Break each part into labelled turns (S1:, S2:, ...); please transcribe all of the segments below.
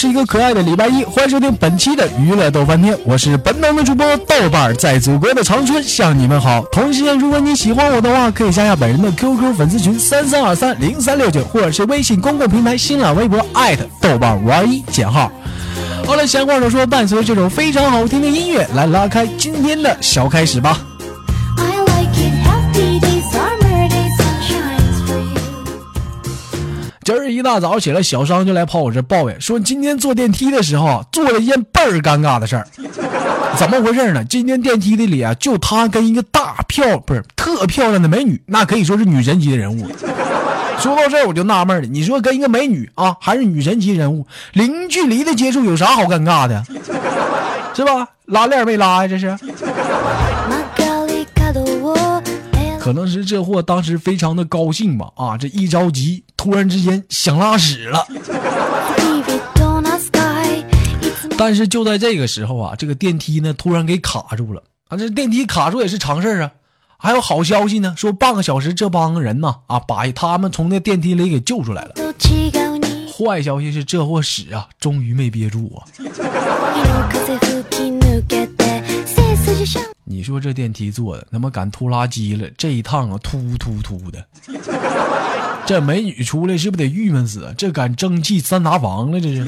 S1: 是一个可爱的礼拜一，欢迎收听本期的娱乐逗翻天，我是本档的主播豆瓣，在祖国的长春向你们好。同时间，如果你喜欢我的话，可以加下本人的 QQ 粉丝群三三二三零三六九，或者是微信公共平台新浪微博艾特豆瓣五二一减号。好了，闲话少说，伴随这首非常好听的音乐，来拉开今天的小开始吧。今儿一大早起来，小商就来跑我这抱怨，说今天坐电梯的时候做了一件倍儿尴尬的事儿。怎么回事呢？今天电梯的里啊，就他跟一个大漂不是特漂亮的美女，那可以说是女神级的人物。说到这儿我就纳闷了，你说跟一个美女啊，还是女神级人物，零距离的接触有啥好尴尬的？是吧？拉链没拉呀？这是。可能是这货当时非常的高兴吧，啊，这一着急，突然之间想拉屎了。但是就在这个时候啊，这个电梯呢突然给卡住了啊！这电梯卡住也是常事啊。还有好消息呢，说半个小时这帮人呢啊，把他们从那电梯里给救出来了。坏消息是这货屎啊，终于没憋住啊。你说这电梯坐的，他妈敢拖拉机了，这一趟啊突突突的。这美女出来是不是得郁闷死啊？这敢蒸汽三拿房了，这是。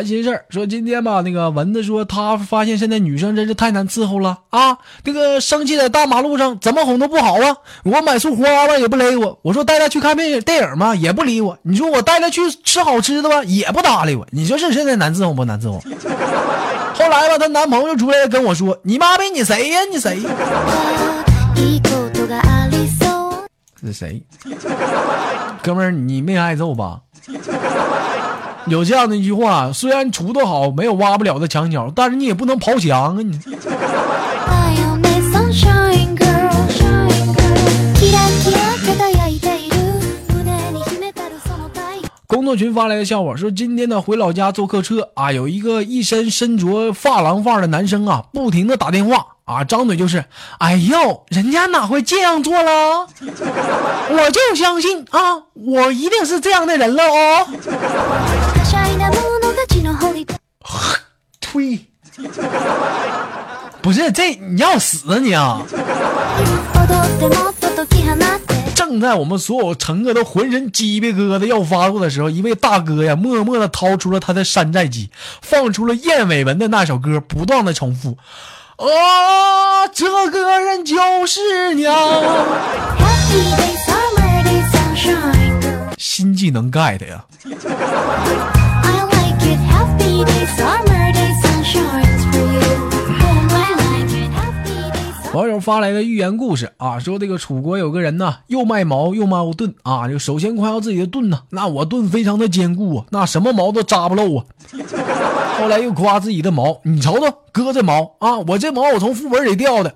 S1: 烦心事儿，说今天吧，那个蚊子说他发现现在女生真是太难伺候了啊！这个生气在大马路上，怎么哄都不好啊！我买束花吧也不勒我，我说带她去看电影电影嘛也不理我，你说我带她去吃好吃的吧也不搭理我，你说这现在难伺候不难伺候？后来吧，她男朋友出来跟我说：“你妈逼你谁呀？你谁？”是谁？哥们儿，你没挨揍吧？有这样的一句话，虽然锄头好，没有挖不了的墙角，但是你也不能刨墙啊！你。工作群发来的笑话说，今天呢回老家坐客车啊，有一个一身身着发廊范的男生啊，不停的打电话啊，张嘴就是，哎呦，人家哪会这样做了？我就相信啊，我一定是这样的人了哦。呸！不是这你要死啊你啊！正在我们所有乘客都浑身鸡皮疙瘩要发作的时候，一位大哥呀，默默的掏出了他的山寨机，放出了燕尾纹的那首歌，不断的重复：“啊，这个人就是娘。”新技能 get 呀！网友发来的寓言故事啊，说这个楚国有个人呢，又卖矛又卖盾啊。就首先夸耀自己的盾呢，那我盾非常的坚固啊，那什么矛都扎不漏啊。后来又夸自己的矛，你瞅瞅哥这矛啊，我这矛我从副本里掉的，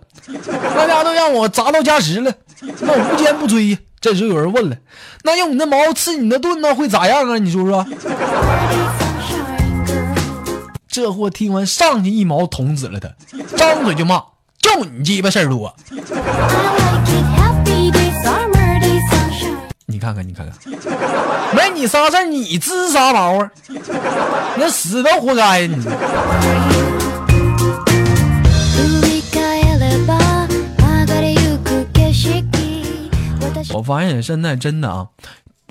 S1: 大家都让我砸到加时了，那无坚不摧。这时候有人问了，那用你的矛刺你的盾呢，会咋样啊？你说说。这货听完上去一矛捅死了他，张嘴就骂。就你鸡巴事儿多！你看看，你看看，没你啥事儿，你滋啥毛啊？那死都活该！你。
S2: 振り返れば流れゆく景色私
S1: 我发现现在真的啊，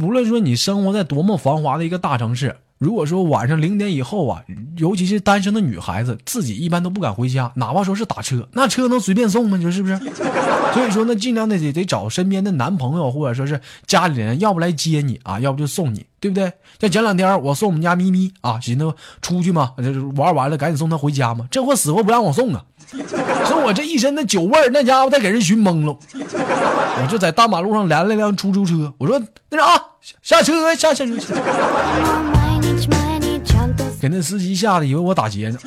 S1: 无论说你生活在多么繁华的一个大城市， 如果说晚上零点以后啊，尤其是单身的女孩子，自己一般都不敢回家，哪怕说是打车，那车能随便送吗？你说是不是？所以说呢，尽量的得得找身边的男朋友或者说是家里人，要不来接你啊，要不就送你，对不对？像前两天我送我们家咪咪啊，寻思出去嘛，就是玩完了赶紧送她回家嘛，这货死活不让我送啊，说我这一身的酒味儿，那家伙再给人熏懵了。我就在大马路上拦了辆出租车，我说那啥、下车下下车，下给那司机吓得以为我打劫呢。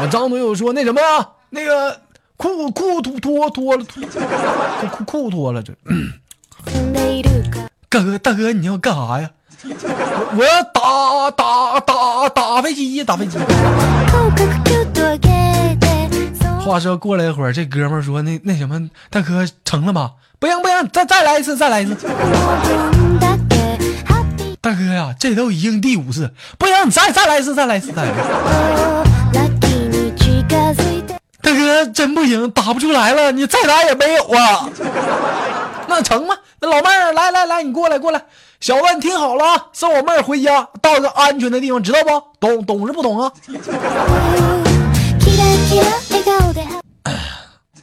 S1: 我张嘴我说那什么呀，那个裤裤脱脱脱了，脱裤裤裤脱了这。
S2: 住んでいるか
S1: 大哥大哥，你要干啥呀？我我要打打打打飞机打飞机。
S2: 口角キュッと上げてそう
S1: 话说过了一会儿，这哥们儿说那那什么，大哥成了吗？不行不行，再再来一次再来一次。
S2: 分だけハッピー
S1: 大哥呀，这都已经第五次，不行，你再再来一次再来一次再来一次。
S2: ラッキーに近づいて
S1: 大哥，真不行，打不出来了，你再打也没有啊。那成吗？那老妹儿，来来来，你过来过来，小子你听好了啊，送我妹儿回家，到一个安全的地方，知道不？懂懂是不懂啊？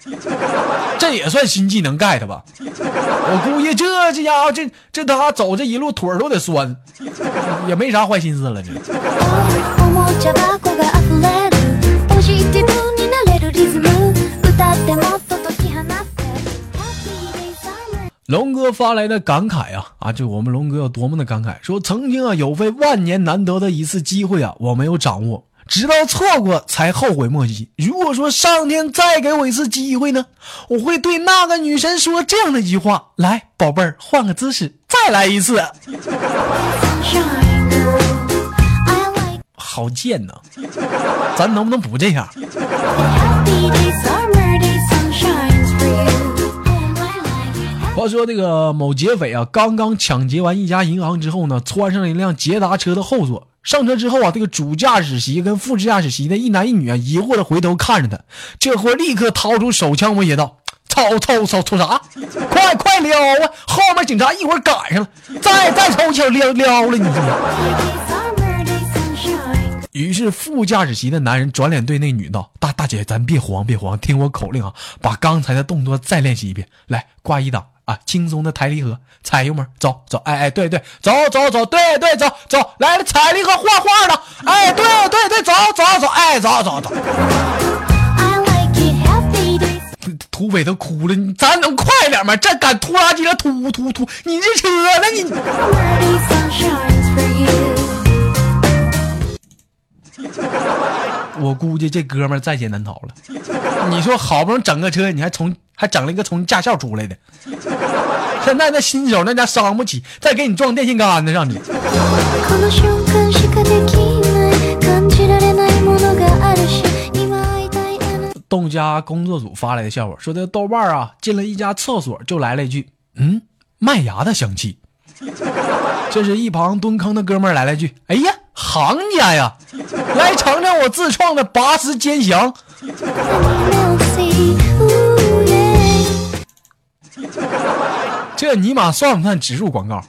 S2: キラキラ笑顔で
S1: 这也算新技能 get 吧？我估计这这家伙这这他走这一路腿儿都得酸，也没啥坏心思了这。
S2: おもちゃ箱が溢れるポジティブになれるリズム歌ってもっと解き放って Happy days are mine
S1: 龙哥发来的感慨啊啊，就我们龙哥有多么的感慨，说曾经啊有非万年难得的一次机会啊，我没有掌握， 直到错过才后悔莫及。如果说上天再给我一次机会呢，我会对那个女神说这样的一句话：来，宝贝儿，换个姿势，再来一次。好贱呐，咱能不能不这样？话说这个某劫匪啊，刚刚抢劫完一家银行之后呢，窜上了一辆捷达车的后座。上车之后啊，这个主驾驶席跟副驾驶席的一男一女啊，疑惑的回头看着他。这货立刻掏出手枪威胁道：“操操操操啥？快快撩啊！后面警察一会儿赶上了，再再抽枪撩撩了你！”
S2: sunshine
S1: 于是副驾驶席的男人转脸对那女道：“大大姐，咱别慌，别慌，听我口令啊，把刚才的动作再练习一遍。来，挂一档啊，轻松的抬离合，踩油门，走走，哎哎，对对，走走走，对对走走，来了，踩离合，画画的，哎，对对对，走走走，哎，走走走。土匪都哭了，你咱能快点吗？这赶拖拉机了，突突突，你这车呢？你我估计这哥们儿在劫难逃了。你说好不容易整个车，你还从还整了一个从驾校出来的，现在那新手那家伤不起，再给你撞电线杆子上去。
S2: この瞬間しかできない感じられないものがあるし今会いたいあなた
S1: 东家工作组发来的笑话，说这豆瓣儿啊进了一家厕所，就来了一句：“嗯，麦芽的香气。”这时一旁蹲坑的哥们儿来了一句：“哎呀，行家呀，来尝尝我自创的拔丝煎翔。” 这尼玛算不算植入广告？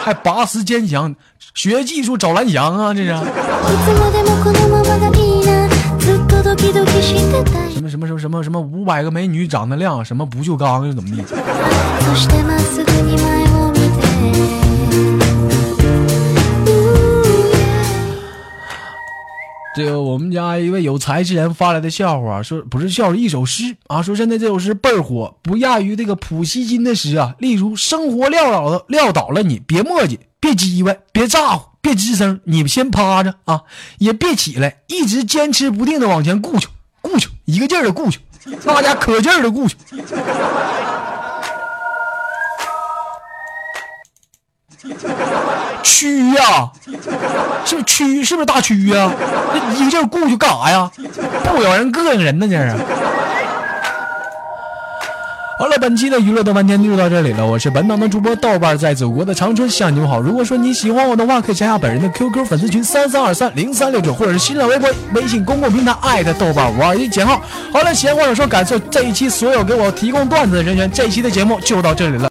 S1: 还拔丝煎翔，学技术找蓝翔啊！这是
S2: いつまでもこのままがいいなずっとドキドキしてたい
S1: 什么什么什么什么什么五百个美女长得亮，什么不锈钢又怎么地？ 这个我们家一位有才之人发来的笑话，说不是笑话，一首诗啊，说现在这首诗倍儿火，不亚于这个普希金的诗啊。例如，生活撂倒了撂倒了你，别磨叽，别叽歪，别咋呼，别吱声，你先趴着啊，也别起来，一直坚持不定的往前顾去，顾去，一个劲儿的顾去，大家可劲儿的顾去。蛆呀、是不是蛆？是不是大蛆呀、这一个劲儿顾去干啥呀？不咬人膈应人呢，这是。好了，本期的娱乐豆瓣天就到这里了，我是本档的主播豆瓣，在祖国的长春向你们好。如果说你喜欢我的话，可以加下本人的 QQ 粉丝群三三二三零三六九，或者是新浪微博、微信公共平台艾特豆瓣五二一减号。好了，闲话少说，感谢这一期所有给我提供段子的人员，这一期的节目就到这里了。